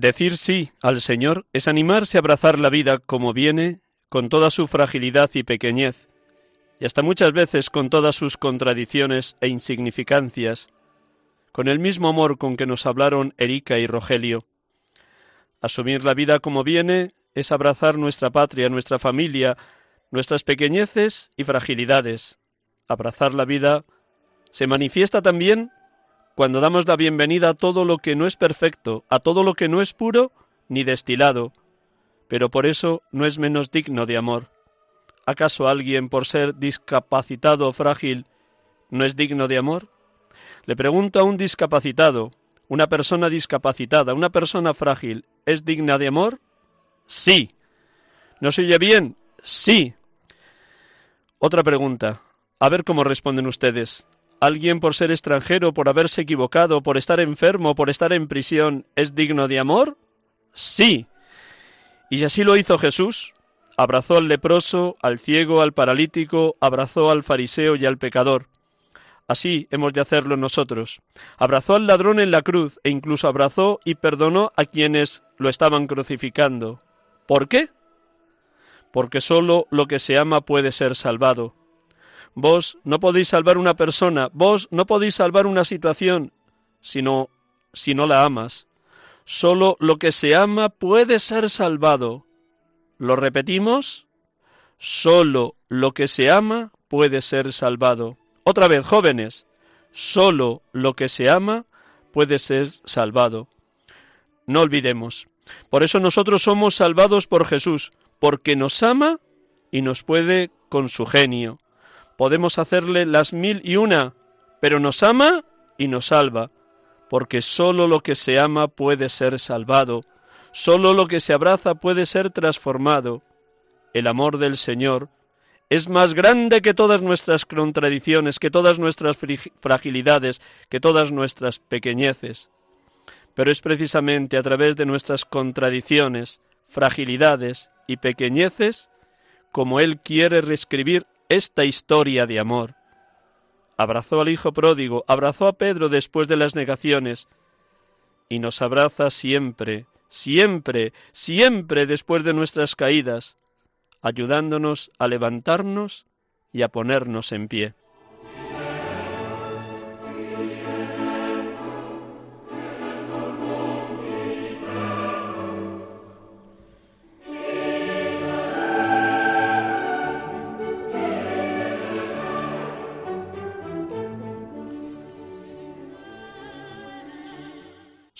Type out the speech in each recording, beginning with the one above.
Decir sí al Señor es animarse a abrazar la vida como viene, con toda su fragilidad y pequeñez, y hasta muchas veces con todas sus contradicciones e insignificancias, con el mismo amor con que nos hablaron Erika y Rogelio. Asumir la vida como viene es abrazar nuestra patria, nuestra familia, nuestras pequeñeces y fragilidades. Abrazar la vida se manifiesta también cuando damos la bienvenida a todo lo que no es perfecto, a todo lo que no es puro ni destilado, pero por eso no es menos digno de amor. ¿Acaso alguien, por ser discapacitado o frágil, no es digno de amor? Le pregunto a un discapacitado, una persona discapacitada, una persona frágil, ¿es digna de amor? Sí. ¿No se oye bien? Sí. Otra pregunta. A ver cómo responden ustedes. ¿Alguien por ser extranjero, por haberse equivocado, por estar enfermo, por estar en prisión, es digno de amor? Sí. Y así lo hizo Jesús, abrazó al leproso, al ciego, al paralítico, abrazó al fariseo y al pecador. Así hemos de hacerlo nosotros. Abrazó al ladrón en la cruz e incluso abrazó y perdonó a quienes lo estaban crucificando. ¿Por qué? Porque sólo lo que se ama puede ser salvado. Vos no podéis salvar una persona, vos no podéis salvar una situación, sino si no la amas. Solo lo que se ama puede ser salvado. ¿Lo repetimos? Solo lo que se ama puede ser salvado. Otra vez, jóvenes, solo lo que se ama puede ser salvado. No olvidemos. Por eso nosotros somos salvados por Jesús, porque nos ama y nos puede con su genio. Podemos hacerle las mil y una, pero nos ama y nos salva, porque sólo lo que se ama puede ser salvado, sólo lo que se abraza puede ser transformado. El amor del Señor es más grande que todas nuestras contradicciones, que todas nuestras fragilidades, que todas nuestras pequeñeces. Pero es precisamente a través de nuestras contradicciones, fragilidades y pequeñeces como Él quiere reescribir esta historia de amor. Abrazó al Hijo pródigo, abrazó a Pedro después de las negaciones, y nos abraza siempre, siempre, siempre después de nuestras caídas, ayudándonos a levantarnos y a ponernos en pie.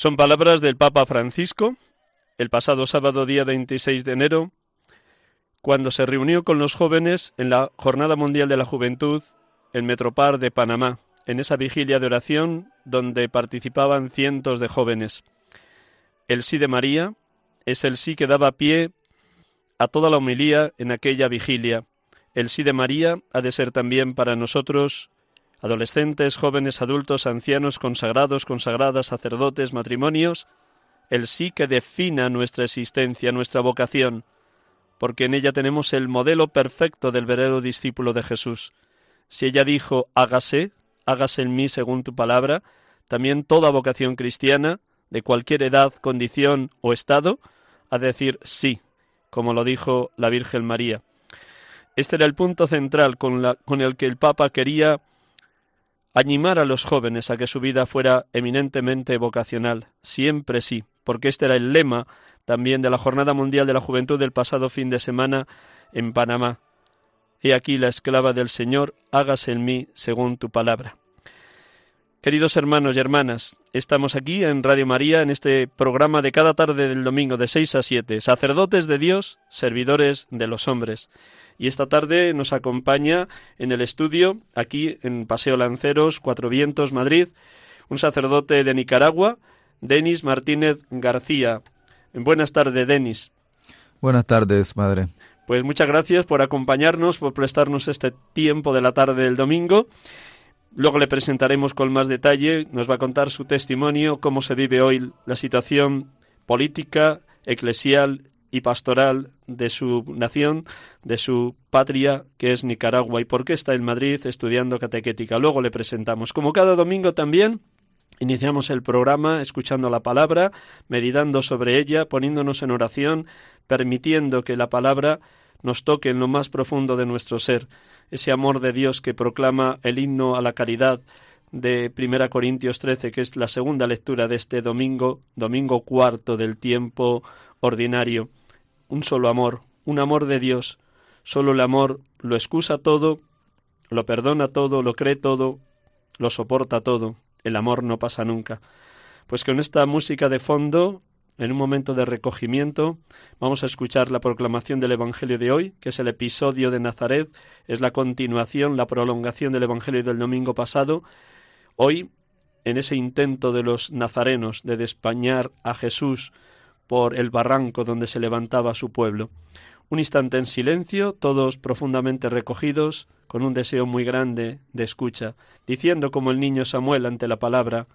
Son palabras del Papa Francisco el pasado sábado día 26 de enero, cuando se reunió con los jóvenes en la Jornada Mundial de la Juventud en Metropar de Panamá, en esa vigilia de oración donde participaban cientos de jóvenes. El sí de María es el sí que daba pie a toda la homilía en aquella vigilia. El sí de María ha de ser también para nosotros, adolescentes, jóvenes, adultos, ancianos, consagrados, consagradas, sacerdotes, matrimonios, el sí que defina nuestra existencia, nuestra vocación, porque en ella tenemos el modelo perfecto del verdadero discípulo de Jesús. Si ella dijo hágase, hágase en mí según tu palabra, también toda vocación cristiana, de cualquier edad, condición o estado, a decir sí, como lo dijo la Virgen María. Este era el punto central con, con el que el Papa quería animar a los jóvenes a que su vida fuera eminentemente vocacional, siempre sí, porque este era el lema también de la Jornada Mundial de la Juventud del pasado fin de semana en Panamá. He aquí la esclava del Señor, hágase en mí según tu palabra. Queridos hermanos y hermanas, estamos aquí en Radio María en este programa de cada tarde del domingo de 6 a 7, sacerdotes de Dios, servidores de los hombres. Y esta tarde nos acompaña en el estudio, aquí en Paseo Lanceros, Cuatro Vientos, Madrid, un sacerdote de Nicaragua, Denis Martínez García. Buenas tardes, Denis. Buenas tardes, madre. Pues muchas gracias por acompañarnos, por prestarnos este tiempo de la tarde del domingo. Luego le presentaremos con más detalle, nos va a contar su testimonio, cómo se vive hoy la situación política, eclesial y pastoral de su nación, de su patria, que es Nicaragua, y por qué está en Madrid estudiando catequética. Luego le presentamos. Como cada domingo también, iniciamos el programa escuchando la palabra, meditando sobre ella, poniéndonos en oración, permitiendo que la palabra nos toque en lo más profundo de nuestro ser ese amor de Dios que proclama el himno a la caridad de 1 Corintios 13, que es la segunda lectura de este domingo, domingo cuarto del tiempo ordinario. Un solo amor, un amor de Dios. Solo el amor lo excusa todo, lo perdona todo, lo cree todo, lo soporta todo. El amor no pasa nunca. Pues con esta música de fondo en un momento de recogimiento vamos a escuchar la proclamación del Evangelio de hoy, que es el episodio de Nazaret, es la continuación, la prolongación del Evangelio del domingo pasado. Hoy, en ese intento de los nazarenos de despañar a Jesús por el barranco donde se levantaba su pueblo. Un instante en silencio, todos profundamente recogidos, con un deseo muy grande de escucha, diciendo como el niño Samuel ante la palabra,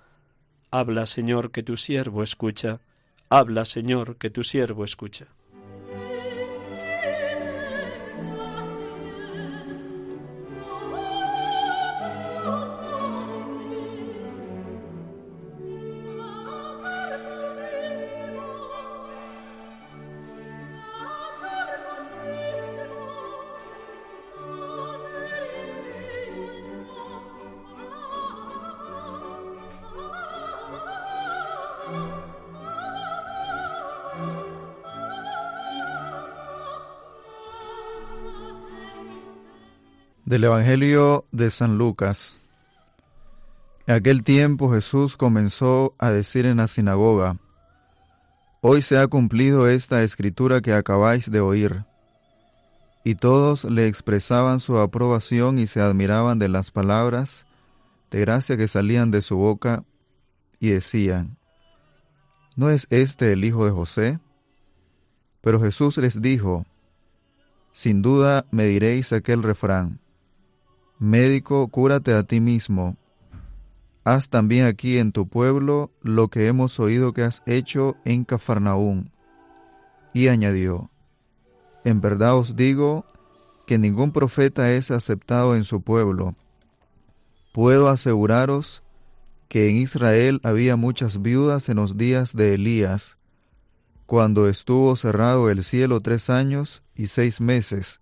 Habla, Señor, que tu siervo escucha. Habla, Señor, que tu siervo escucha. Del Evangelio de San Lucas. En aquel tiempo Jesús comenzó a decir en la sinagoga, Hoy se ha cumplido esta escritura que acabáis de oír. Y todos le expresaban su aprobación y se admiraban de las palabras de gracia que salían de su boca y decían, ¿no es este el hijo de José? Pero Jesús les dijo, Sin duda me diréis aquel refrán, Médico, cúrate a ti mismo. Haz también aquí en tu pueblo lo que hemos oído que has hecho en Cafarnaún. Y añadió, En verdad os digo que ningún profeta es aceptado en su pueblo. Puedo aseguraros que en Israel había muchas viudas en los días de Elías, cuando estuvo cerrado el cielo tres años y seis meses,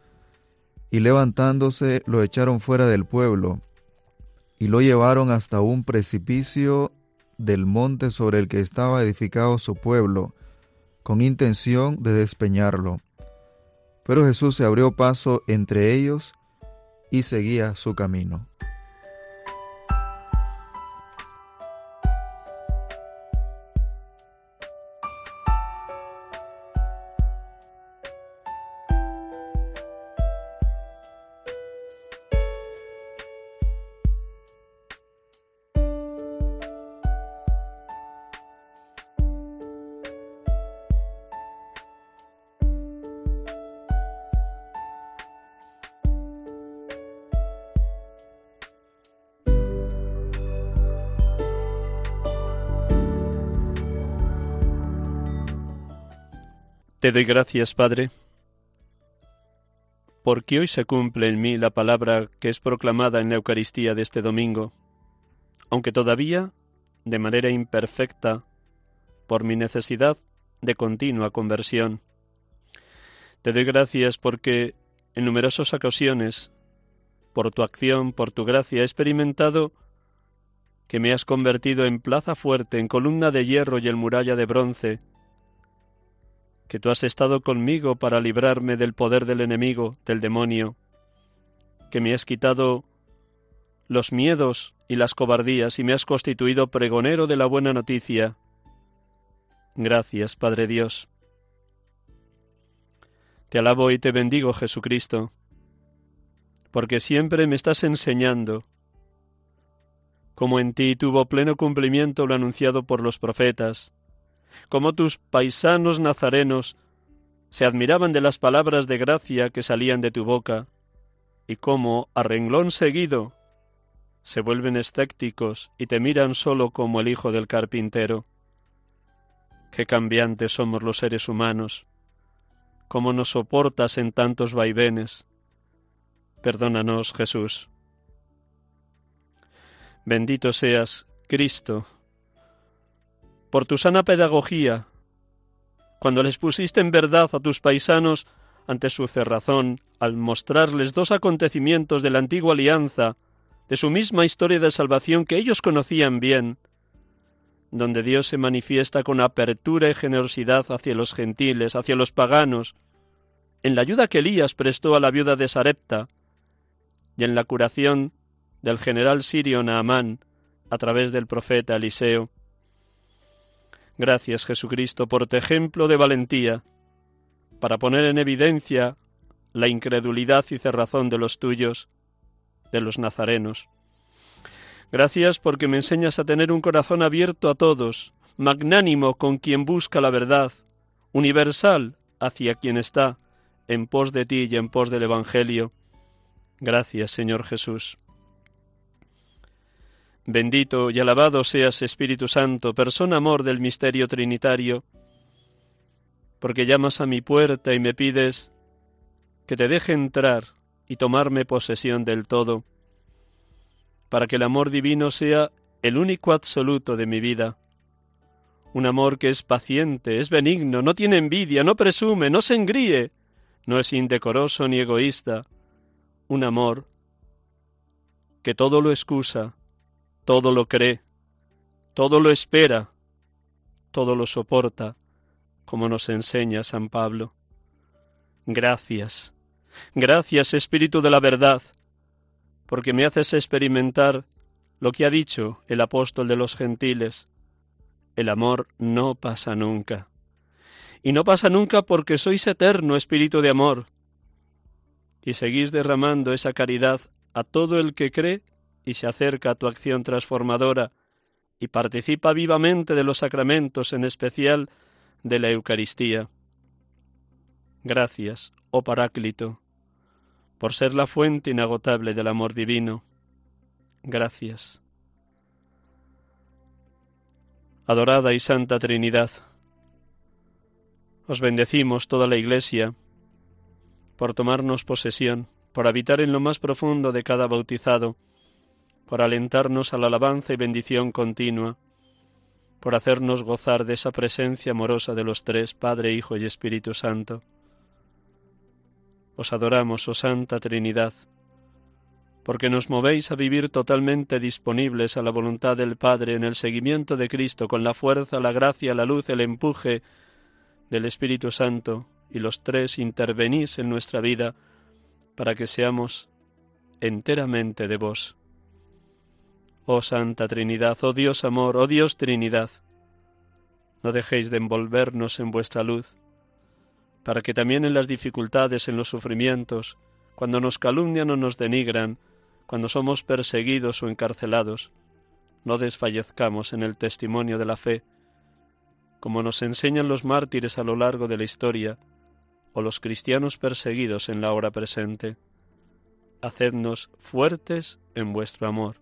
y levantándose lo echaron fuera del pueblo, y lo llevaron hasta un precipicio del monte sobre el que estaba edificado su pueblo, con intención de despeñarlo. Pero Jesús se abrió paso entre ellos y seguía su camino. Te doy gracias, Padre, porque hoy se cumple en mí la palabra que es proclamada en la Eucaristía de este domingo, aunque todavía, de manera imperfecta, por mi necesidad de continua conversión. Te doy gracias porque en numerosas ocasiones, por tu acción, por tu gracia, he experimentado que me has convertido en plaza fuerte, en columna de hierro y en muralla de bronce, que tú has estado conmigo para librarme del poder del enemigo, del demonio, que me has quitado los miedos y las cobardías y me has constituido pregonero de la buena noticia. Gracias, Padre Dios. Te alabo y te bendigo, Jesucristo, porque siempre me estás enseñando, como en ti tuvo pleno cumplimiento lo anunciado por los profetas, como tus paisanos nazarenos se admiraban de las palabras de gracia que salían de tu boca, y cómo, a renglón seguido, se vuelven escépticos y te miran solo como el hijo del carpintero. Qué cambiantes somos los seres humanos, cómo nos soportas en tantos vaivenes. Perdónanos, Jesús. Bendito seas, Cristo, por tu sana pedagogía, cuando les pusiste en verdad a tus paisanos ante su cerrazón, al mostrarles dos acontecimientos de la antigua alianza, de su misma historia de salvación que ellos conocían bien, donde Dios se manifiesta con apertura y generosidad hacia los gentiles, hacia los paganos, en la ayuda que Elías prestó a la viuda de Sarepta, y en la curación del general sirio Naamán a través del profeta Eliseo. Gracias Jesucristo por tu ejemplo de valentía, para poner en evidencia la incredulidad y cerrazón de los tuyos, de los nazarenos. Gracias porque me enseñas a tener un corazón abierto a todos, magnánimo con quien busca la verdad, universal hacia quien está en pos de ti y en pos del Evangelio. Gracias, Señor Jesús. Bendito y alabado seas Espíritu Santo, persona amor del misterio trinitario, porque llamas a mi puerta y me pides que te deje entrar y tomarme posesión del todo, para que el amor divino sea el único absoluto de mi vida. Un amor que es paciente, es benigno, no tiene envidia, no presume, no se engríe, no es indecoroso ni egoísta. Un amor que todo lo excusa, todo lo cree, todo lo espera, todo lo soporta, como nos enseña San Pablo. Gracias, gracias Espíritu de la verdad, porque me haces experimentar lo que ha dicho el apóstol de los gentiles. El amor no pasa nunca. Y no pasa nunca porque sois eterno Espíritu de amor. Y seguís derramando esa caridad a todo el que cree y se acerca a tu acción transformadora y participa vivamente de los sacramentos, en especial de la Eucaristía. Gracias, oh Paráclito, por ser la fuente inagotable del amor divino. Gracias. Adorada y Santa Trinidad, os bendecimos toda la Iglesia por tomarnos posesión, por habitar en lo más profundo de cada bautizado, por alentarnos a la alabanza y bendición continua, por hacernos gozar de esa presencia amorosa de los tres, Padre, Hijo y Espíritu Santo. Os adoramos, oh Santa Trinidad, porque nos movéis a vivir totalmente disponibles a la voluntad del Padre en el seguimiento de Cristo con la fuerza, la gracia, la luz, el empuje del Espíritu Santo, y los tres intervenís en nuestra vida para que seamos enteramente de vos. Oh Santa Trinidad, oh Dios amor, oh Dios Trinidad, no dejéis de envolvernos en vuestra luz, para que también en las dificultades, en los sufrimientos, cuando nos calumnian o nos denigran, cuando somos perseguidos o encarcelados, no desfallezcamos en el testimonio de la fe, como nos enseñan los mártires a lo largo de la historia, o los cristianos perseguidos en la hora presente. Hacednos fuertes en vuestro amor.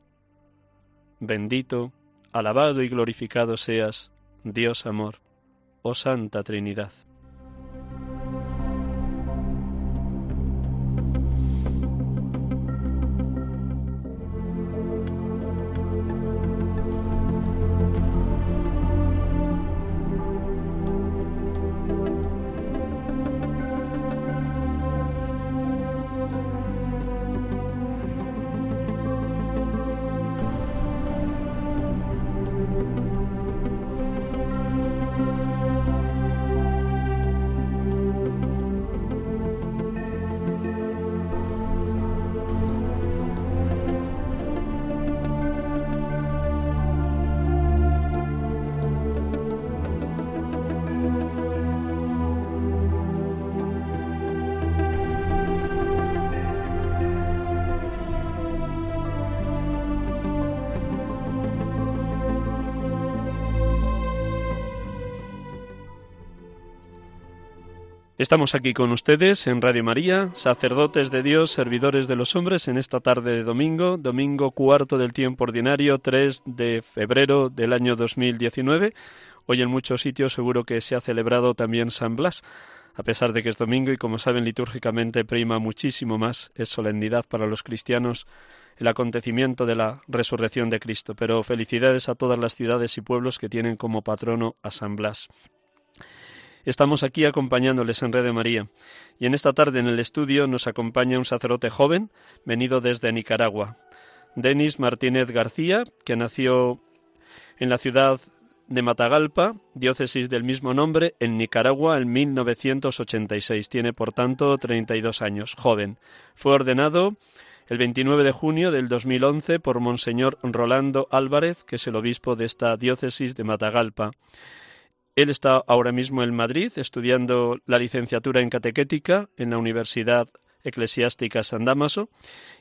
Bendito, alabado y glorificado seas, Dios amor, oh Santa Trinidad. Estamos aquí con ustedes en Radio María, sacerdotes de Dios, servidores de los hombres, en esta tarde de domingo, domingo cuarto del tiempo ordinario, 3 de febrero del año 2019. Hoy en muchos sitios seguro que se ha celebrado también San Blas, a pesar de que es domingo y como saben litúrgicamente prima muchísimo más, es solemnidad para los cristianos el acontecimiento de la resurrección de Cristo. Pero felicidades a todas las ciudades y pueblos que tienen como patrono a San Blas. Estamos aquí acompañándoles en Red María. Y en esta tarde en el estudio nos acompaña un sacerdote joven venido desde Nicaragua, Denis Martínez García, que nació en la ciudad de Matagalpa, diócesis del mismo nombre, en Nicaragua en 1986. Tiene, por tanto, 32 años, joven. Fue ordenado el 29 de junio del 2011 por Monseñor Rolando Álvarez, que es el obispo de esta diócesis de Matagalpa. Él está ahora mismo en Madrid estudiando la licenciatura en catequética en la Universidad Eclesiástica San Damaso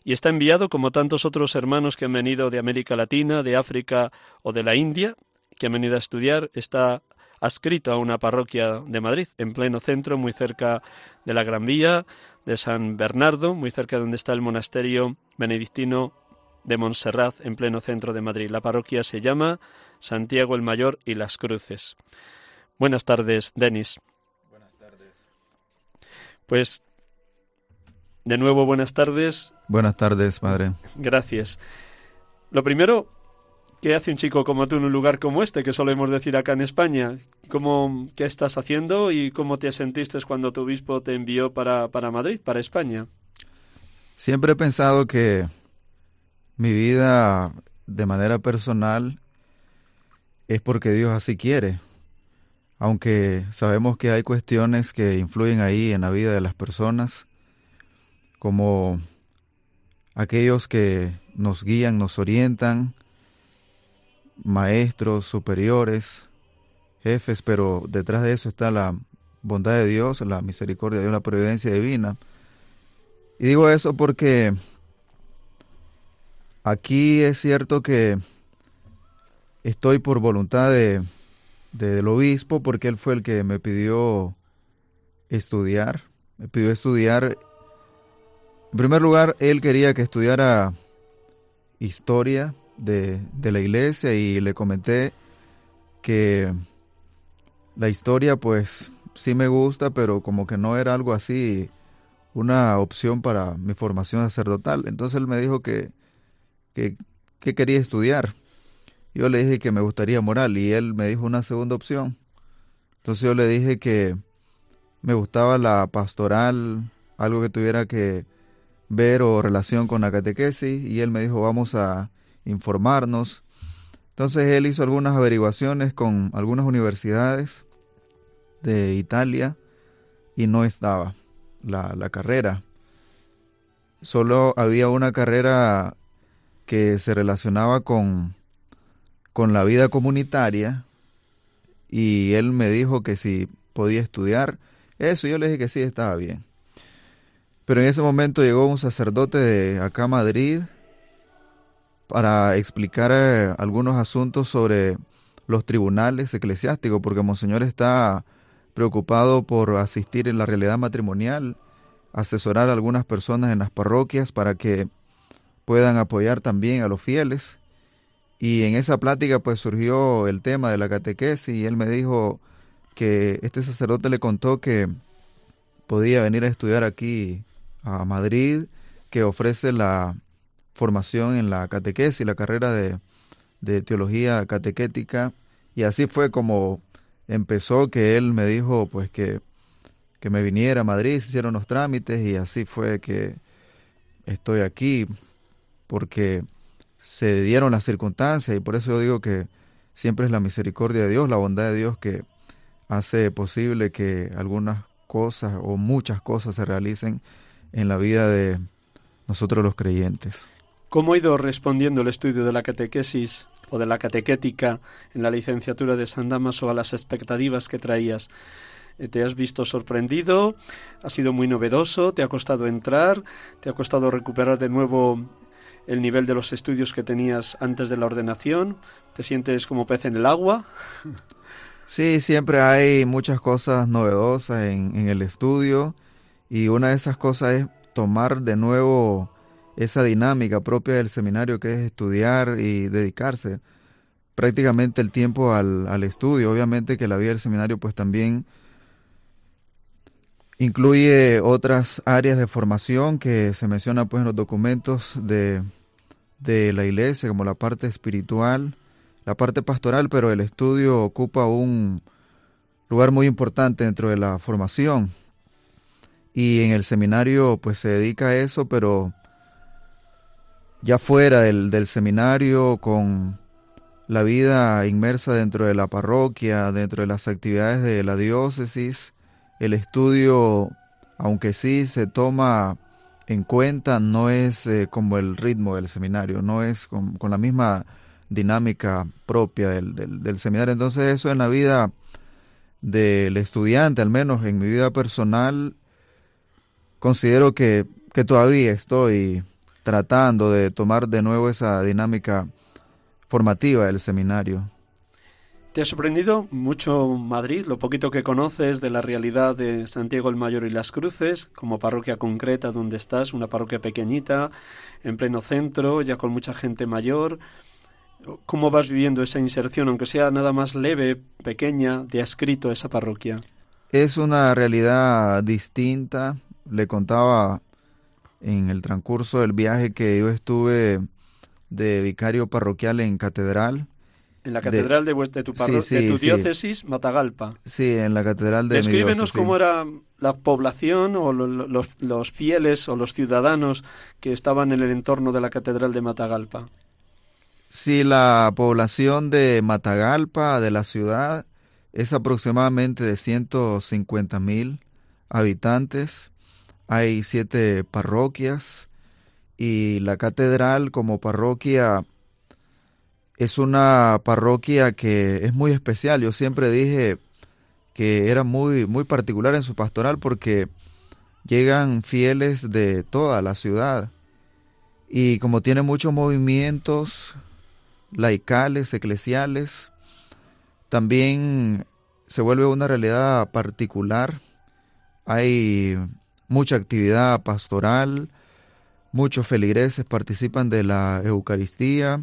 y está enviado como tantos otros hermanos que han venido de América Latina, de África o de la India, que han venido a estudiar, está adscrito a una parroquia de Madrid, en pleno centro, muy cerca de la Gran Vía, de San Bernardo, muy cerca de donde está el monasterio benedictino de Montserrat, en pleno centro de Madrid. La parroquia se llama Santiago el Mayor y las Cruces. Buenas tardes, Denis. Buenas tardes. Pues, de nuevo, buenas tardes. Buenas tardes, madre. Gracias. Lo primero, ¿qué hace un chico como tú en un lugar como este, que solemos decir acá en España? ¿Cómo, ¿Qué estás haciendo y cómo te sentiste cuando tu obispo te envió para, para Madrid, para España? Siempre he pensado que mi vida de manera personal es porque Dios así quiere aunque sabemos que hay cuestiones que influyen ahí en la vida de las personas, como aquellos que nos guían, nos orientan, maestros, superiores, jefes, pero detrás de eso está la bondad de Dios, la misericordia de Dios, la providencia divina. Y digo eso porque aquí es cierto que estoy por voluntad de del obispo porque él fue el que me pidió estudiar. Me pidió estudiar. En primer lugar, él quería que estudiara historia de, de la iglesia y le comenté que la historia pues sí me gusta, pero como que no era algo así una opción para mi formación sacerdotal. Entonces él me dijo que, que, que quería estudiar. Yo le dije que me gustaría moral y él me dijo una segunda opción. Entonces yo le dije que me gustaba la pastoral, algo que tuviera que ver o relación con la catequesis y él me dijo vamos a informarnos. Entonces él hizo algunas averiguaciones con algunas universidades de Italia y no estaba la, la carrera. Solo había una carrera que se relacionaba con, con la vida comunitaria y él me dijo que si podía estudiar eso, yo le dije que sí, estaba bien. Pero en ese momento llegó un sacerdote de acá Madrid para explicar eh, algunos asuntos sobre los tribunales eclesiásticos, porque Monseñor está preocupado por asistir en la realidad matrimonial, asesorar a algunas personas en las parroquias para que puedan apoyar también a los fieles. Y en esa plática pues surgió el tema de la catequesis y él me dijo que este sacerdote le contó que podía venir a estudiar aquí a Madrid, que ofrece la formación en la catequesis, la carrera de, de teología catequética, y así fue como empezó que él me dijo pues que, que me viniera a Madrid, se hicieron los trámites y así fue que estoy aquí, porque se dieron las circunstancias y por eso yo digo que siempre es la misericordia de Dios, la bondad de Dios que hace posible que algunas cosas o muchas cosas se realicen en la vida de nosotros los creyentes. ¿Cómo ha ido respondiendo el estudio de la catequesis o de la catequética en la licenciatura de San Damaso a las expectativas que traías? Eh, ¿Te has visto sorprendido? ¿Ha sido muy novedoso? ¿Te ha costado entrar? ¿Te ha costado recuperar de nuevo el nivel de los estudios que tenías antes de la ordenación? ¿Te sientes como pez en el agua? Sí, siempre hay muchas cosas novedosas en, el estudio y una de esas cosas es tomar de nuevo esa dinámica propia del seminario que es estudiar y dedicarse prácticamente el tiempo al, al, estudio. Obviamente que la vida del seminario pues también incluye otras áreas de formación que se menciona pues en los documentos de, de la iglesia como la parte espiritual, la parte pastoral, pero el estudio ocupa un lugar muy importante dentro de la formación. Y en el seminario pues se dedica a eso, pero ya fuera del, del seminario con la vida inmersa dentro de la parroquia, dentro de las actividades de la diócesis, el estudio, aunque sí se toma en cuenta, no es eh, como el ritmo del seminario, no es con, la misma dinámica propia del, del, del, seminario. Entonces eso en la vida del estudiante, al menos en mi vida personal, considero que, que todavía estoy tratando de tomar de nuevo esa dinámica formativa del seminario. ¿Te ha sorprendido mucho Madrid, lo poquito que conoces de la realidad de Santiago el Mayor y las Cruces, como parroquia concreta donde estás, una parroquia pequeñita, en pleno centro, ya con mucha gente mayor? ¿Cómo vas viviendo esa inserción, aunque sea nada más leve, pequeña, de adscrito a esa parroquia? Es una realidad distinta, le contaba en el transcurso del viaje que yo estuve de vicario parroquial en catedral. En la catedral de, de, tu, sí, sí, de tu diócesis, Matagalpa. Sí, en la catedral de Descríbenos cómo era la población o lo, los, los fieles o los ciudadanos que estaban en el entorno de la catedral de Matagalpa. Sí, la población de Matagalpa, de la ciudad, es aproximadamente de 150 mil habitantes hay siete parroquias y la catedral como parroquia es una parroquia que es muy especial. Yo siempre dije que era muy, muy particular en su pastoral porque llegan fieles de toda la ciudad y como tiene muchos movimientos laicales, eclesiales, también se vuelve una realidad particular. Hay mucha actividad pastoral, muchos feligreses participan de la Eucaristía.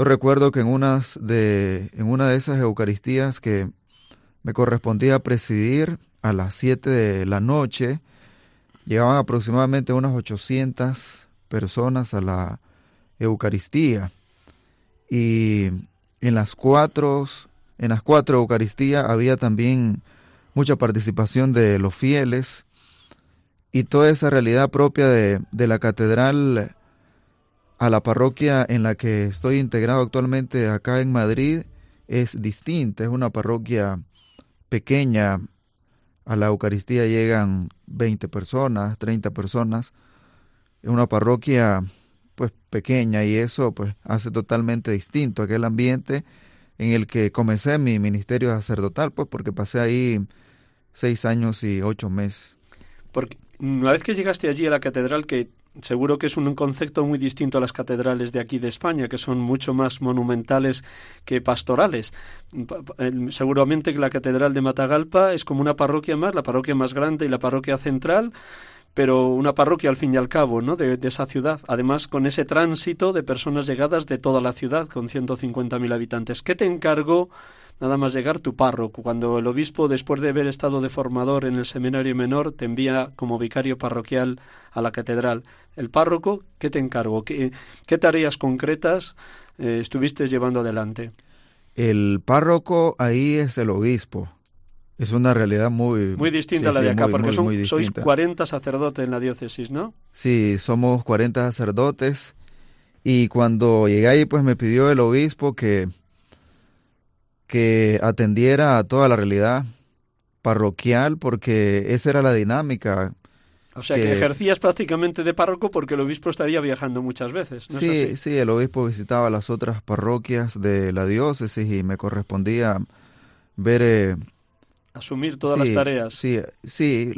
Yo recuerdo que en, de, en una de esas Eucaristías que me correspondía presidir a las 7 de la noche, llegaban aproximadamente unas 800 personas a la Eucaristía. Y en las cuatro, en las cuatro Eucaristías había también mucha participación de los fieles y toda esa realidad propia de, de la catedral a la parroquia en la que estoy integrado actualmente acá en Madrid es distinta, es una parroquia pequeña, a la Eucaristía llegan 20 personas, 30 personas, es una parroquia pues pequeña y eso pues hace totalmente distinto aquel ambiente en el que comencé mi ministerio sacerdotal, pues porque pasé ahí seis años y ocho meses. Porque una vez que llegaste allí a la catedral, que seguro que es un concepto muy distinto a las catedrales de aquí de España, que son mucho más monumentales que pastorales. Seguramente que la catedral de Matagalpa es como una parroquia más, la parroquia más grande y la parroquia central, pero una parroquia al fin y al cabo, ¿no? De, esa ciudad. Además, con ese tránsito de personas llegadas de toda la ciudad, con 150.000 habitantes. ¿Qué te encargó nada más llegar tu párroco, cuando el obispo, después de haber estado de formador en el seminario menor, te envía como vicario parroquial a la catedral. El párroco, ¿qué te encargó? ¿Qué, tareas concretas eh, estuviste llevando adelante? El párroco ahí es el obispo. Es una realidad muy... Muy distinta a la de acá, porque sois 40 sacerdotes en la diócesis, ¿no? Sí, somos 40 sacerdotes. Y cuando llegué ahí, pues me pidió el obispo que que atendiera a toda la realidad parroquial, porque esa era la dinámica. O sea, que, ejercías prácticamente de párroco porque el obispo estaría viajando muchas veces. ¿no sí, sí, el obispo visitaba las otras parroquias de la diócesis y me correspondía ver... Eh, Asumir todas las tareas. Sí, sí,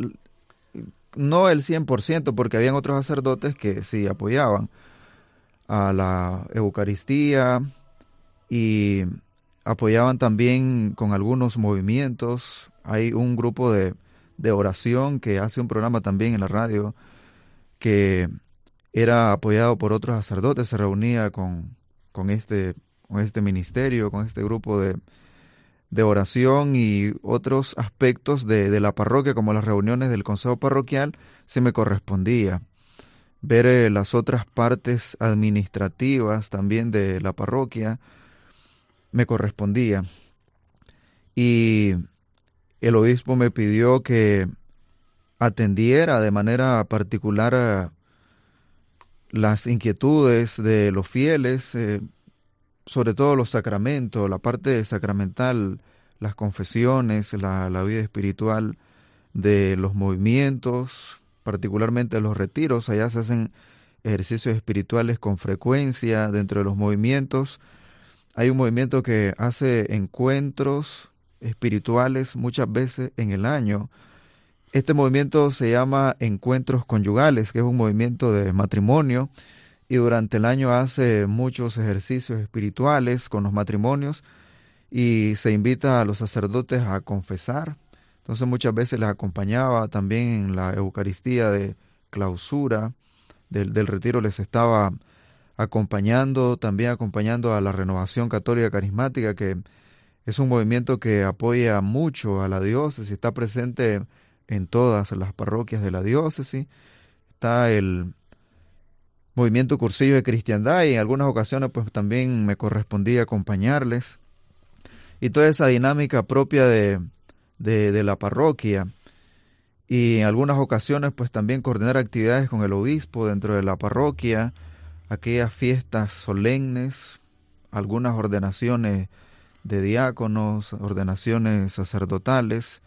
no el 100%, porque habían otros sacerdotes que sí apoyaban a la Eucaristía y apoyaban también con algunos movimientos. Hay un grupo de, de oración que hace un programa también en la radio que era apoyado por otros sacerdotes, se reunía con, con, este, con este ministerio, con este grupo de, de oración y otros aspectos de, de, la parroquia, como las reuniones del consejo parroquial, se me correspondía. Ver eh, las otras partes administrativas también de la parroquia, me correspondía. Y el obispo me pidió que atendiera de manera particular las inquietudes de los fieles, eh, sobre todo los sacramentos, la parte sacramental, las confesiones, la vida espiritual de los movimientos, particularmente los retiros. Allá se hacen ejercicios espirituales con frecuencia dentro de los movimientos hay un movimiento que hace encuentros espirituales muchas veces en el año. Este movimiento se llama Encuentros Conyugales, que es un movimiento de matrimonio y durante el año hace muchos ejercicios espirituales con los matrimonios y se invita a los sacerdotes a confesar. Entonces muchas veces les acompañaba también en la Eucaristía de clausura del, del retiro, les estaba acompañando, también acompañando a la renovación católica carismática, que es un movimiento que apoya mucho a la diócesis, está presente en todas las parroquias de la diócesis, está el movimiento cursillo de cristiandad y en algunas ocasiones pues también me correspondía acompañarles. Y toda esa dinámica propia de, de, de la parroquia. Y en algunas ocasiones pues también coordinar actividades con el obispo dentro de la parroquia, aquellas fiestas solemnes, algunas ordenaciones de diáconos, ordenaciones sacerdotales,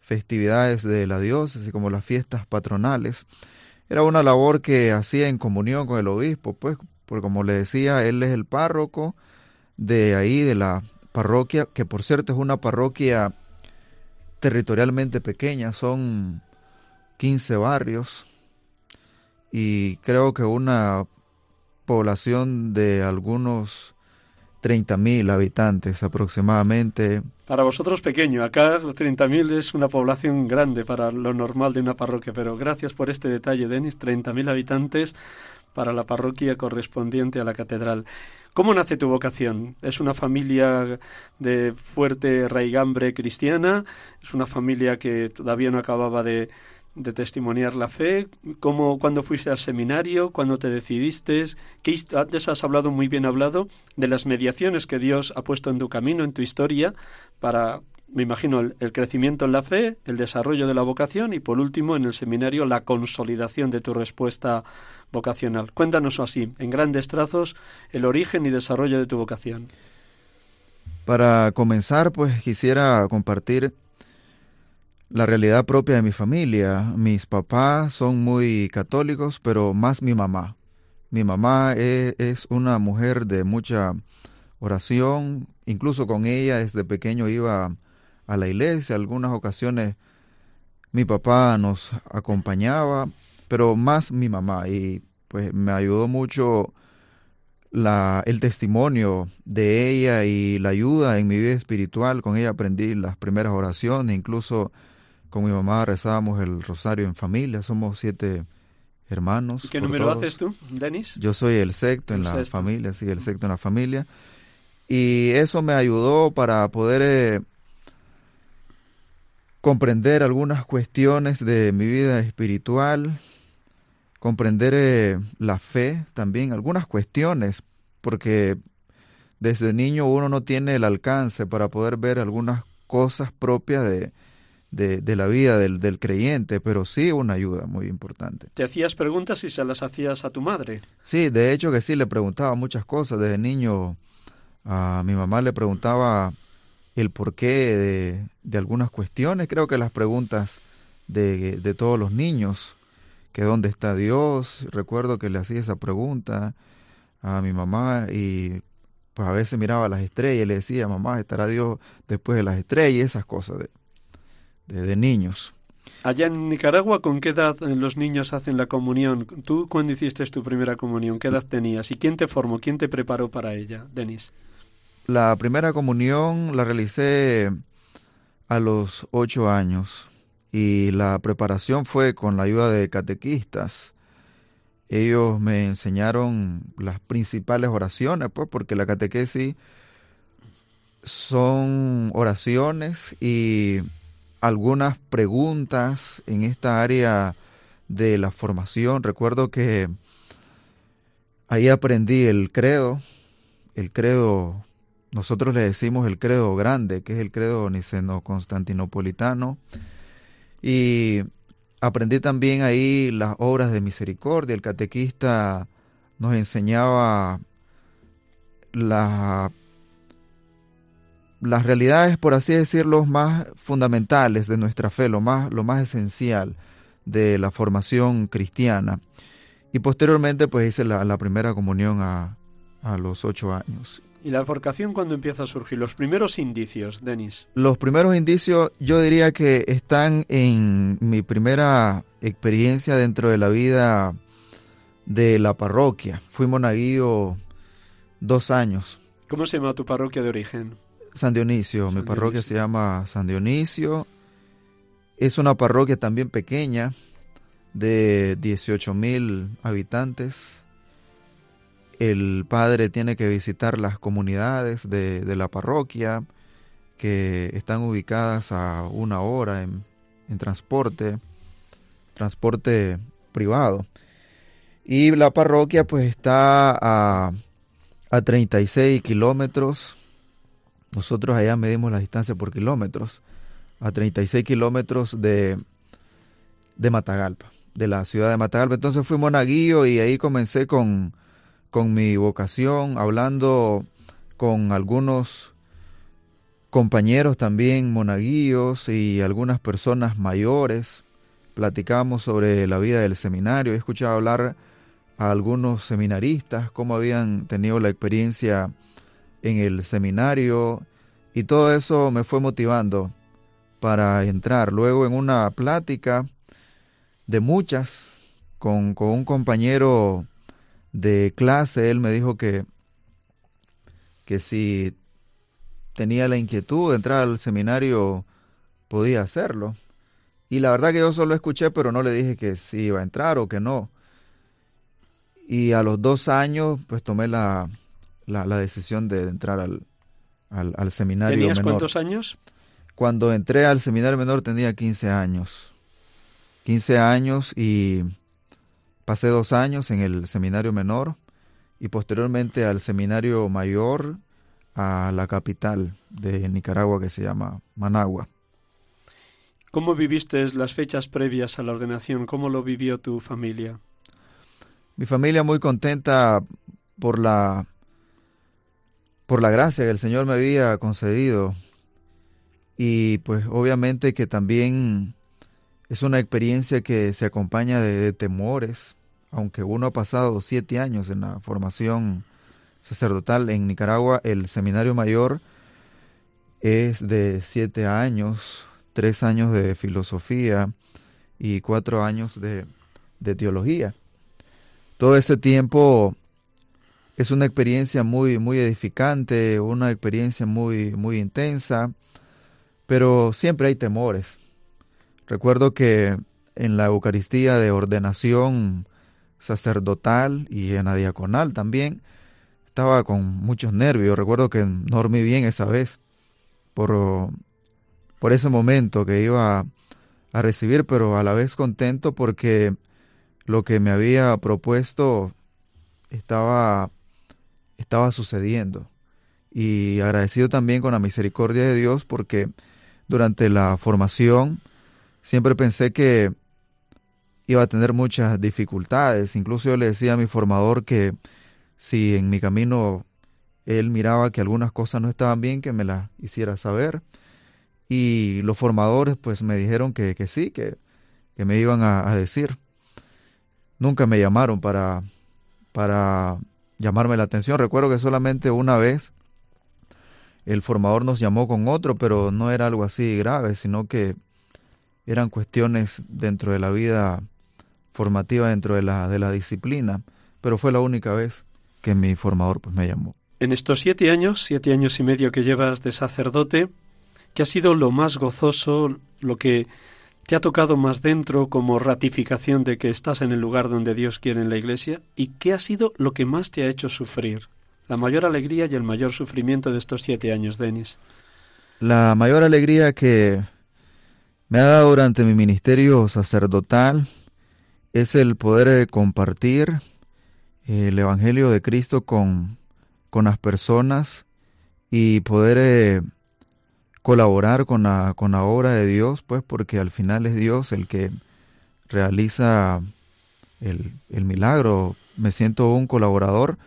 festividades de la diócesis como las fiestas patronales. Era una labor que hacía en comunión con el obispo, pues, porque como le decía, él es el párroco de ahí, de la parroquia, que por cierto es una parroquia territorialmente pequeña, son 15 barrios y creo que una población de algunos 30.000 habitantes aproximadamente. Para vosotros pequeño, acá 30.000 es una población grande para lo normal de una parroquia, pero gracias por este detalle, Denis, 30.000 habitantes para la parroquia correspondiente a la catedral. ¿Cómo nace tu vocación? ¿Es una familia de fuerte raigambre cristiana? ¿Es una familia que todavía no acababa de, de testimoniar la fe, cómo, cuando fuiste al seminario, cuando te decidiste, que antes has hablado muy bien hablado de las mediaciones que Dios ha puesto en tu camino, en tu historia, para me imagino, el, el, crecimiento en la fe, el desarrollo de la vocación y, por último, en el seminario, la consolidación de tu respuesta vocacional. Cuéntanos así, en grandes trazos, el origen y desarrollo de tu vocación. Para comenzar, pues quisiera compartir la realidad propia de mi familia. Mis papás son muy católicos, pero más mi mamá. Mi mamá e, es, una mujer de mucha oración, incluso con ella desde pequeño iba a la iglesia, algunas ocasiones mi papá nos acompañaba, pero más mi mamá y pues me ayudó mucho la, el testimonio de ella y la ayuda en mi vida espiritual. Con ella aprendí las primeras oraciones, incluso con mi mamá rezábamos el rosario en familia, somos siete hermanos. ¿Qué número haces tú, Denis? Yo soy el sexto en la familia, sí, el sexto en la familia. Y eso me ayudó para poder eh, comprender algunas cuestiones de mi vida espiritual, comprender eh, la fe también, algunas cuestiones, porque desde niño uno no tiene el alcance para poder ver algunas cosas propias de, de, la vida del, del, creyente, pero sí una ayuda muy importante. ¿Te hacías preguntas y se las hacías a tu madre? Sí, de hecho que sí, le preguntaba muchas cosas. Desde niño a mi mamá le preguntaba el porqué de, de algunas cuestiones. Creo que las preguntas de, de todos los niños, que dónde está Dios, recuerdo que le hacía esa pregunta a mi mamá y pues a veces miraba las estrellas y le decía, mamá, ¿estará Dios después de las estrellas? Y esas cosas de, de, niños. Allá en Nicaragua, ¿con qué edad los niños hacen la comunión? ¿Tú cuándo hiciste tu primera comunión? ¿Qué edad tenías? ¿Y quién te formó? ¿Quién te preparó para ella, Denis? La primera comunión la realicé a los ocho años y la preparación fue con la ayuda de catequistas. Ellos me enseñaron las principales oraciones, pues, porque la catequesis son oraciones y algunas preguntas en esta área de la formación. Recuerdo que ahí aprendí el credo, el credo, nosotros le decimos el credo grande, que es el credo niceno-constantinopolitano. Y aprendí también ahí las obras de misericordia. El catequista nos enseñaba la las realidades, por así decirlo, más fundamentales de nuestra fe, lo más, lo más esencial de la formación cristiana. Y posteriormente, pues hice la, primera comunión a, a, los ocho años. ¿Y la vocación cuándo empieza a surgir? Los primeros indicios, Denis. Los primeros indicios yo diría que están en mi primera experiencia dentro de la vida de la parroquia. Fui monaguillo dos años. ¿Cómo se llama tu parroquia de origen? San Dionisio, mi parroquia se llama San Dionisio. Es una parroquia también pequeña, de 18 mil habitantes. El padre tiene que visitar las comunidades de, la parroquia, que están ubicadas a una hora en, transporte, transporte privado. Y la parroquia pues está a, a 36 kilómetros nosotros allá medimos la distancia por kilómetros, a 36 kilómetros de, de Matagalpa, de la ciudad de Matagalpa. Entonces fui monaguillo y ahí comencé con, con mi vocación, hablando con algunos compañeros también monaguillos y algunas personas mayores. Platicamos sobre la vida del seminario. He escuchado hablar a algunos seminaristas, cómo habían tenido la experiencia en el seminario y todo eso me fue motivando para entrar. Luego en una plática de muchas con, con un compañero de clase, él me dijo que, que si tenía la inquietud de entrar al seminario, podía hacerlo. Y la verdad que yo solo escuché, pero no le dije que si iba a entrar o que no. Y a los dos años, pues tomé la, la, decisión de entrar al, al, seminario ¿Tenías cuántos años? Cuando entré al seminario menor tenía 15 años. 15 años y pasé dos años en el seminario menor y posteriormente al seminario mayor a la capital de Nicaragua que se llama Managua. ¿Cómo viviste las fechas previas a la ordenación? ¿Cómo lo vivió tu familia? Mi familia muy contenta por la por la gracia que el Señor me había concedido y pues obviamente que también es una experiencia que se acompaña de, temores, aunque uno ha pasado siete años en la formación sacerdotal en Nicaragua, el seminario mayor es de siete años, tres años de filosofía y cuatro años de, de teología. Todo ese tiempo es una experiencia muy, muy edificante, una experiencia muy, muy intensa, pero siempre hay temores. Recuerdo que en la Eucaristía de ordenación sacerdotal y en la diaconal también, estaba con muchos nervios. Recuerdo que no dormí bien esa vez por, por ese momento que iba a recibir, pero a la vez contento porque lo que me había propuesto estaba, estaba sucediendo. Y agradecido también con la misericordia de Dios porque durante la formación siempre pensé que iba a tener muchas dificultades. Incluso yo le decía a mi formador que si en mi camino él miraba que algunas cosas no estaban bien, que me las hiciera saber. Y los formadores pues me dijeron que, que sí, que, que me iban a, a decir. Nunca me llamaron para, para llamarme la atención. Recuerdo que solamente una vez el formador nos llamó con otro, pero no era algo así grave, sino que eran cuestiones dentro de la vida formativa, dentro de la, de la disciplina, pero fue la única vez que mi formador pues, me llamó. En estos siete años, siete años y medio que llevas de sacerdote, ¿qué ha sido lo más gozoso, lo que te ha tocado más dentro como ratificación de que estás en el lugar donde Dios quiere en la Iglesia? ¿Y qué ha sido lo que más te ha hecho sufrir? La mayor alegría y el mayor sufrimiento de estos siete años, Denis. La mayor alegría que me ha dado durante mi ministerio sacerdotal es el poder eh, compartir el Evangelio de Cristo con, con las personas y poder eh, colaborar con la, con la obra de Dios, pues porque al final es Dios el que realiza el, el milagro. Me siento un colaborador,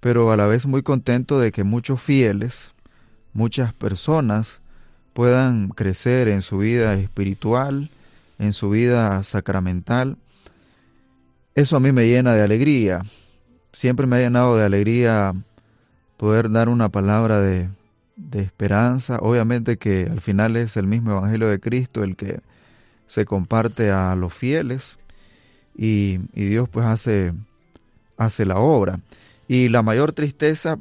pero a la vez muy contento de que muchos fieles, muchas personas, puedan crecer en su vida espiritual, en su vida sacramental. Eso a mí me llena de alegría. Siempre me ha llenado de alegría poder dar una palabra de, de esperanza. Obviamente que al final es el mismo Evangelio de Cristo el que se comparte a los fieles y, y Dios pues hace, hace la obra. Y la mayor tristeza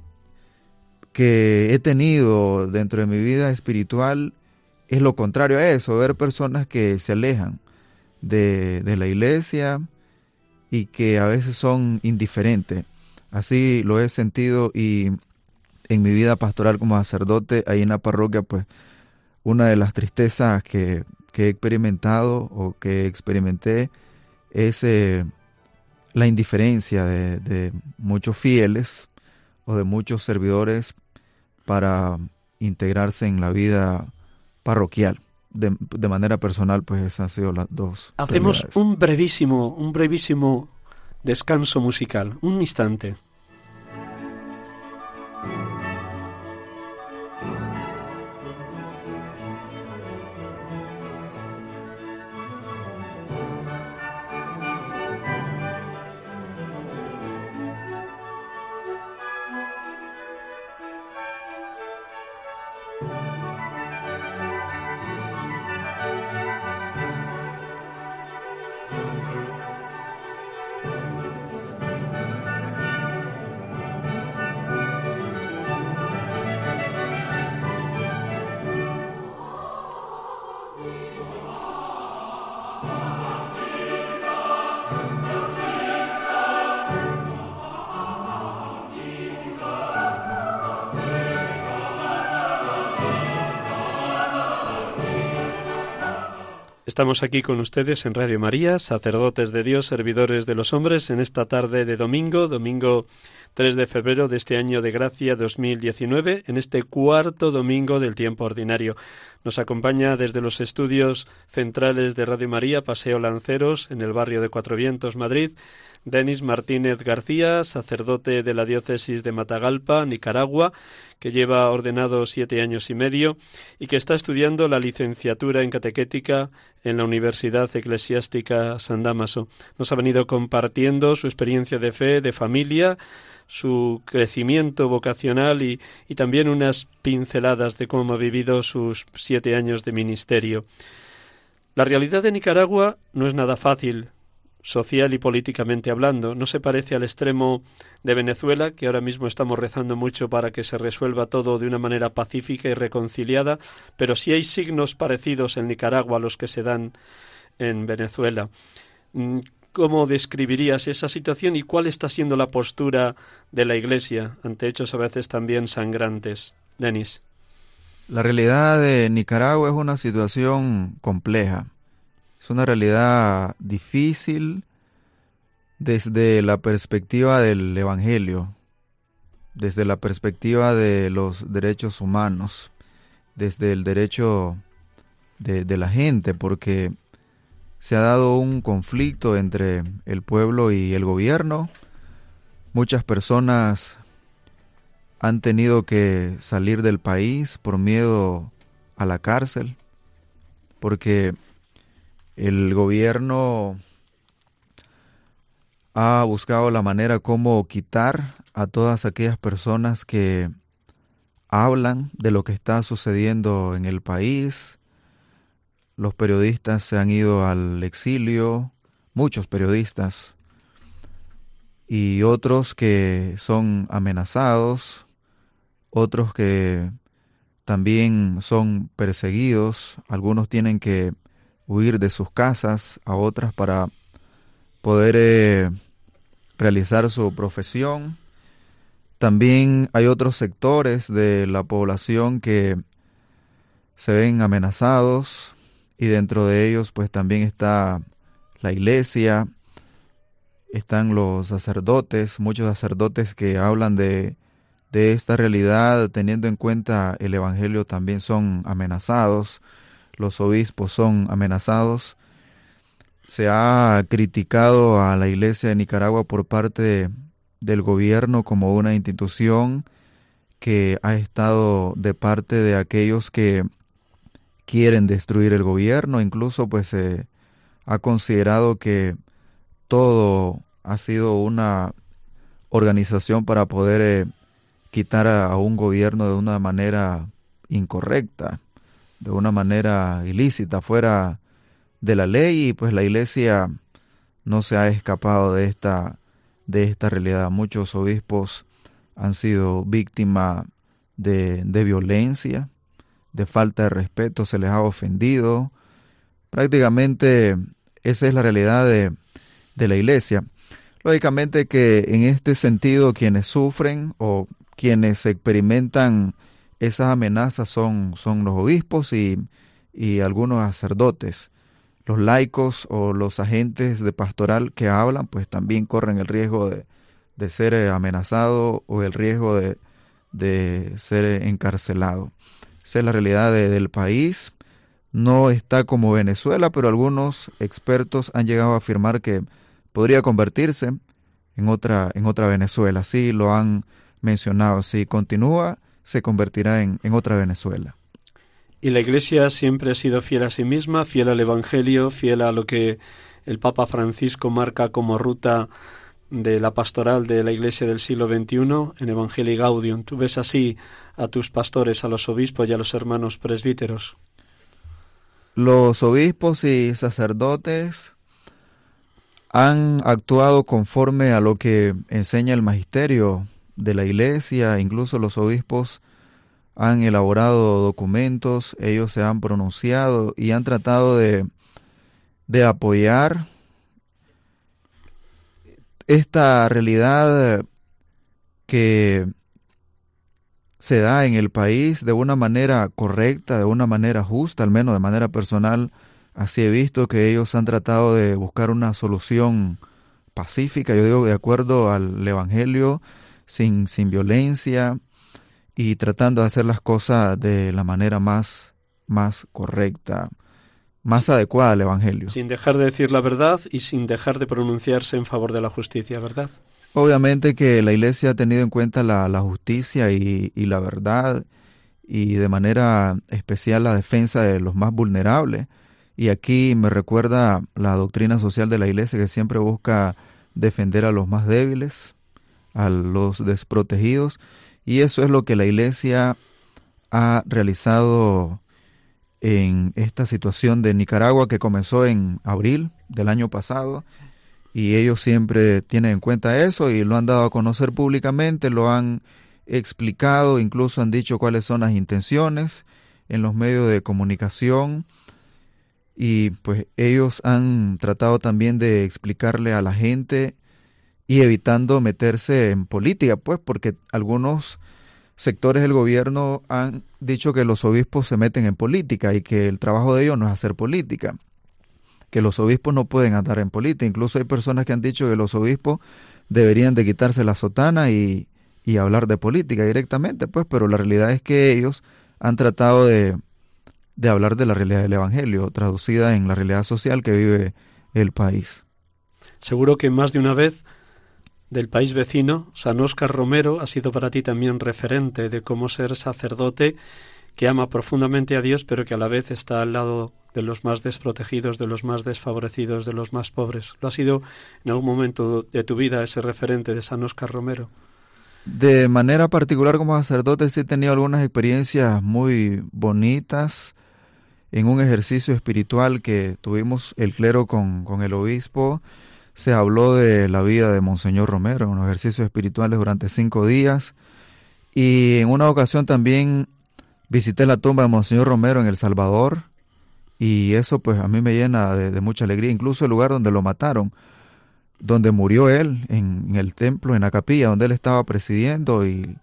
que he tenido dentro de mi vida espiritual es lo contrario a eso, ver personas que se alejan de, la iglesia y que a veces son indiferentes. Así lo he sentido y en mi vida pastoral como sacerdote ahí en la parroquia, pues una de las tristezas que, he experimentado o que experimenté es eh, la indiferencia de, de, muchos fieles o de muchos servidores para integrarse en la vida parroquial. De, de manera personal, pues esas han sido las dos. Hacemos un brevísimo, un brevísimo descanso musical, un instante. Estamos aquí con ustedes en Radio María, sacerdotes de Dios, servidores de los hombres, en esta tarde de domingo, domingo 3 de febrero de este año de gracia 2019, en este cuarto domingo del tiempo ordinario. Nos acompaña desde los estudios centrales de Radio María, Paseo Lanceros, en el barrio de Cuatro Vientos, Madrid, Denis Martínez García, sacerdote de la diócesis de Matagalpa, Nicaragua, que lleva ordenado siete años y medio y que está estudiando la licenciatura en catequética en la Universidad Eclesiástica San Damaso. Nos ha venido compartiendo su experiencia de fe, de familia, su crecimiento vocacional y, y también unas pinceladas de cómo ha vivido sus siete años de ministerio. La realidad de Nicaragua no es nada fácil, social y políticamente hablando. No se parece al extremo de Venezuela, que ahora mismo estamos rezando mucho para que se resuelva todo de una manera pacífica y reconciliada, pero sí hay signos parecidos en Nicaragua a los que se dan en Venezuela. Mm, ¿Cómo describirías esa situación y cuál está siendo la postura de la Iglesia ante hechos a veces también sangrantes? Denis. La realidad de Nicaragua es una situación compleja es una realidad difícil desde la perspectiva del Evangelio, desde la perspectiva de los derechos humanos, desde el derecho de, la gente, porque se ha dado un conflicto entre el pueblo y el gobierno. Muchas personas han tenido que salir del país por miedo a la cárcel, porque el gobierno ha buscado la manera como quitar a todas aquellas personas que hablan de lo que está sucediendo en el país. Los periodistas se han ido al exilio, muchos periodistas, y otros que son amenazados, otros que también son perseguidos, algunos tienen que huir de sus casas a otras para poder eh, realizar su profesión. También hay otros sectores de la población que se ven amenazados y dentro de ellos pues también está la iglesia, están los sacerdotes, muchos sacerdotes que hablan de, de esta realidad teniendo en cuenta el Evangelio también son amenazados los obispos son amenazados. Se ha criticado a la Iglesia de Nicaragua por parte del gobierno como una institución que ha estado de parte de aquellos que quieren destruir el gobierno, incluso pues se ha considerado que todo ha sido una organización para poder eh, quitar a, un gobierno de una manera incorrecta de una manera ilícita, fuera de la ley, y pues la iglesia no se ha escapado de esta, de esta realidad. Muchos obispos han sido víctimas de, de violencia, de falta de respeto, se les ha ofendido. Prácticamente esa es la realidad de, de la iglesia. Lógicamente que en este sentido quienes sufren o quienes experimentan esas amenazas son, son los obispos y, y algunos sacerdotes. Los laicos o los agentes de pastoral que hablan, pues también corren el riesgo de, de ser eh, amenazado o el riesgo de, de ser encarcelado. Esa es la realidad del país. No está como Venezuela, pero algunos expertos han llegado a afirmar que podría convertirse en otra, en otra Venezuela. Sí, lo han mencionado. Si continúa se convertirá en, otra Venezuela. Y la Iglesia siempre ha sido fiel a sí misma, fiel al Evangelio, fiel a lo que el Papa Francisco marca como ruta de la pastoral de la Iglesia del siglo XXI en Evangelii Gaudium. ¿Tú ves así a tus pastores, a los obispos y a los hermanos presbíteros? Los obispos y sacerdotes han actuado conforme a lo que enseña el magisterio de la iglesia, incluso los obispos han elaborado documentos, ellos se han pronunciado y han tratado de, de apoyar esta realidad que se da en el país de una manera correcta, de una manera justa, al menos de manera personal. Así he visto que ellos han tratado de buscar una solución pacífica, yo digo, de acuerdo al Evangelio, sin, sin violencia y tratando de hacer las cosas de la manera más, más correcta, más adecuada al Evangelio. Sin dejar de decir la verdad y sin dejar de pronunciarse en favor de la justicia, ¿verdad? Obviamente que la Iglesia ha tenido en cuenta la, la justicia y, y, la verdad y de manera especial la defensa de los más vulnerables. Y aquí me recuerda la doctrina social de la Iglesia que siempre busca defender a los más débiles, a los desprotegidos. Y eso es lo que la Iglesia ha realizado en esta situación de Nicaragua que comenzó en abril del año pasado y ellos siempre tienen en cuenta eso y lo han dado a conocer públicamente, lo han explicado, incluso han dicho cuáles son las intenciones en los medios de comunicación y pues ellos han tratado también de explicarle a la gente y evitando meterse en política, pues porque algunos sectores del gobierno han dicho que los obispos se meten en política y que el trabajo de ellos no es hacer política que los obispos no pueden andar en política. Incluso hay personas que han dicho que los obispos deberían de quitarse la sotana y, y hablar de política directamente, pues, pero la realidad es que ellos han tratado de, de hablar de la realidad del Evangelio, traducida en la realidad social que vive el país. Seguro que más de una vez del país vecino, San Óscar Romero ha sido para ti también referente de cómo ser sacerdote que ama profundamente a Dios, pero que a la vez está al lado de los más desprotegidos, de los más desfavorecidos, de los más pobres. ¿Lo ha sido en algún momento de tu vida ese referente de San Oscar Romero? De manera particular como sacerdote sí he tenido algunas experiencias muy bonitas en un ejercicio espiritual que tuvimos el clero con, con el obispo. Se habló de la vida de Monseñor Romero en unos ejercicios espirituales durante cinco días. Y en una ocasión también visité la tumba de Monseñor Romero en El Salvador. Y eso pues a mí me llena de, mucha alegría, incluso el lugar donde lo mataron, donde murió él, en, el templo, en la capilla donde él estaba presidiendo, y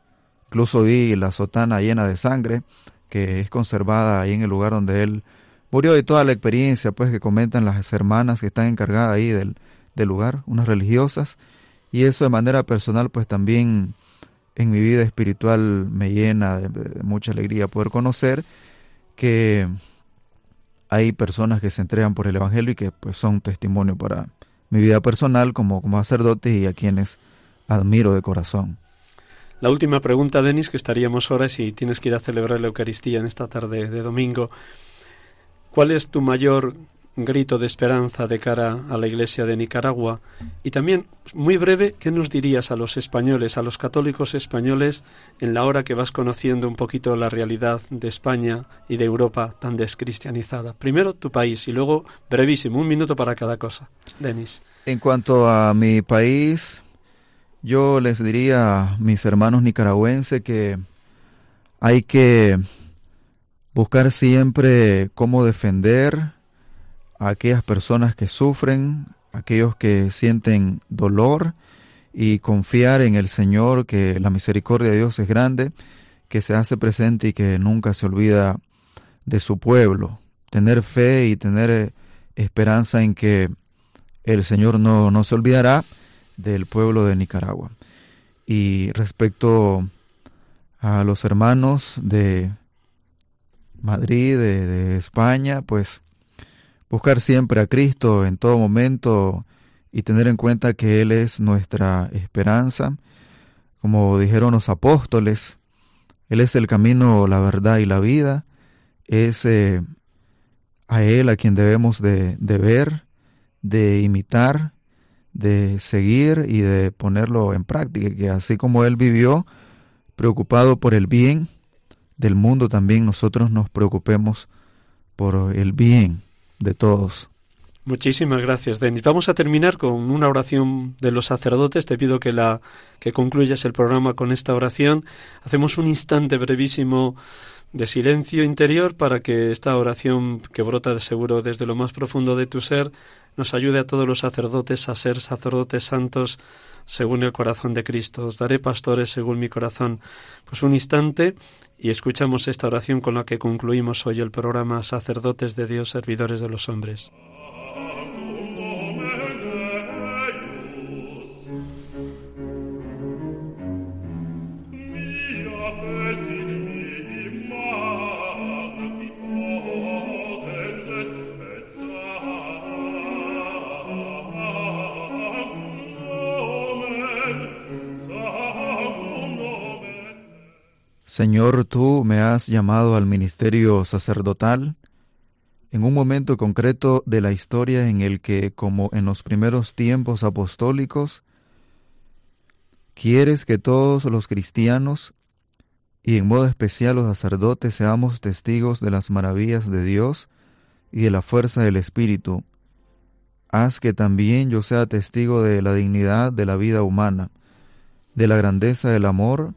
incluso vi la sotana llena de sangre que es conservada ahí en el lugar donde él murió. Y toda la experiencia pues que comentan las hermanas que están encargadas ahí del, del lugar, unas religiosas, y eso de manera personal pues también en mi vida espiritual me llena de mucha alegría poder conocer que hay personas que se entregan por el Evangelio y que pues son testimonio para mi vida personal como, como sacerdote y a quienes admiro de corazón. La última pregunta, Denis, que estaríamos ahora si tienes que ir a celebrar la Eucaristía en esta tarde de domingo. ¿Cuál es tu mayor grito de esperanza de cara a la Iglesia de Nicaragua. Y también, muy breve, ¿qué nos dirías a los españoles, a los católicos españoles, en la hora que vas conociendo un poquito la realidad de España y de Europa tan descristianizada? Primero tu país y luego, brevísimo, un minuto para cada cosa. Denis. En cuanto a mi país, yo les diría a mis hermanos nicaragüenses que hay que buscar siempre cómo defender aquellas personas que sufren, aquellos que sienten dolor y confiar en el Señor, que la misericordia de Dios es grande, que se hace presente y que nunca se olvida de su pueblo. Tener fe y tener eh, esperanza en que el Señor no, no se olvidará del pueblo de Nicaragua. Y respecto a los hermanos de Madrid, de España, pues buscar siempre a Cristo en todo momento y tener en cuenta que Él es nuestra esperanza. Como dijeron los apóstoles, Él es el camino, la verdad y la vida. Es eh, a Él a quien debemos de, de ver, de imitar, de seguir y de ponerlo en práctica, que así como Él vivió preocupado por el bien del mundo, también nosotros nos preocupemos por el bien de todos. Muchísimas gracias, Denis. Vamos a terminar con una oración de los sacerdotes. Te pido que la que concluyas el programa con esta oración. Hacemos un instante brevísimo de silencio interior para que esta oración que brota de seguro desde lo más profundo de tu ser nos ayude a todos los sacerdotes a ser sacerdotes santos según el corazón de Cristo. Os daré pastores según mi corazón. Pues un instante y escuchamos esta oración con la que concluimos hoy el programa Sacerdotes de Dios, Servidores de los Hombres. Señor, tú me has llamado al ministerio sacerdotal en un momento concreto de la historia en el que, como en los primeros tiempos apostólicos, quieres que todos los cristianos, y en modo especial los sacerdotes, seamos testigos de las maravillas de Dios y de la fuerza del Espíritu. Haz que también yo sea testigo de la dignidad de la vida humana, de la grandeza del amor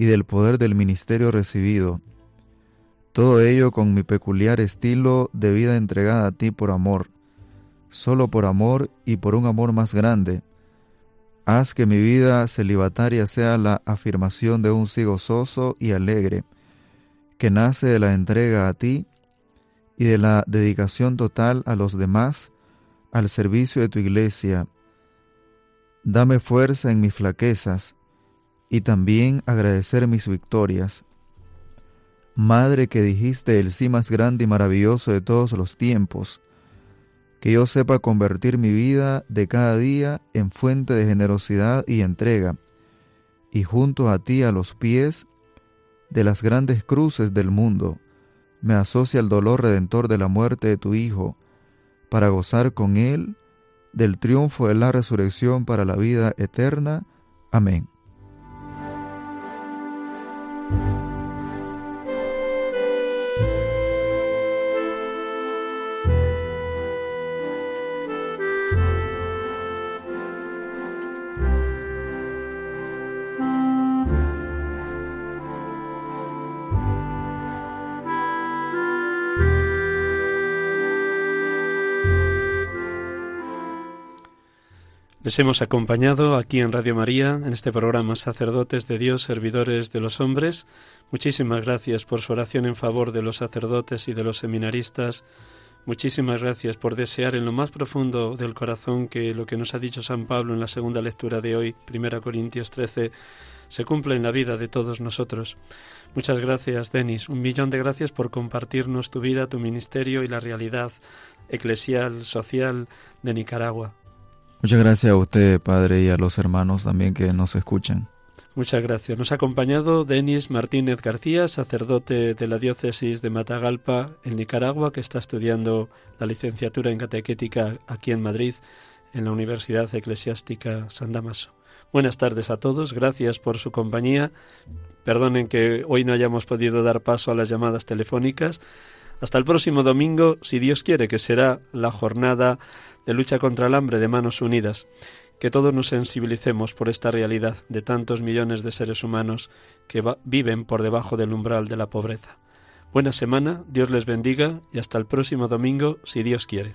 y del poder del ministerio recibido. Todo ello con mi peculiar estilo de vida entregada a ti por amor, solo por amor y por un amor más grande. Haz que mi vida celibataria sea la afirmación de un sí gozoso y alegre, que nace de la entrega a ti y de la dedicación total a los demás, al servicio de tu iglesia. Dame fuerza en mis flaquezas, y también agradecer mis victorias. Madre que dijiste el sí más grande y maravilloso de todos los tiempos, que yo sepa convertir mi vida de cada día en fuente de generosidad y entrega, y junto a ti a los pies de las grandes cruces del mundo, me asocia el dolor redentor de la muerte de tu Hijo, para gozar con Él del triunfo de la resurrección para la vida eterna. Amén. Les hemos acompañado aquí en Radio María, en este programa Sacerdotes de Dios, Servidores de los Hombres. Muchísimas gracias por su oración en favor de los sacerdotes y de los seminaristas. Muchísimas gracias por desear en lo más profundo del corazón que lo que nos ha dicho San Pablo en la segunda lectura de hoy, 1 Corintios 13, se cumpla en la vida de todos nosotros. Muchas gracias, Denis. Un millón de gracias por compartirnos tu vida, tu ministerio y la realidad eclesial, social de Nicaragua. Muchas gracias a usted, Padre, y a los hermanos también que nos escuchan. Muchas gracias. Nos ha acompañado Denis Martínez García, sacerdote de la diócesis de Matagalpa, en Nicaragua, que está estudiando la licenciatura en catequética aquí en Madrid, en la Universidad Eclesiástica San Damaso. Buenas tardes a todos, gracias por su compañía. Perdonen que hoy no hayamos podido dar paso a las llamadas telefónicas. Hasta el próximo domingo, si Dios quiere, que será la jornada de lucha contra el hambre de manos unidas, que todos nos sensibilicemos por esta realidad de tantos millones de seres humanos que viven por debajo del umbral de la pobreza. Buena semana, Dios les bendiga y hasta el próximo domingo, si Dios quiere.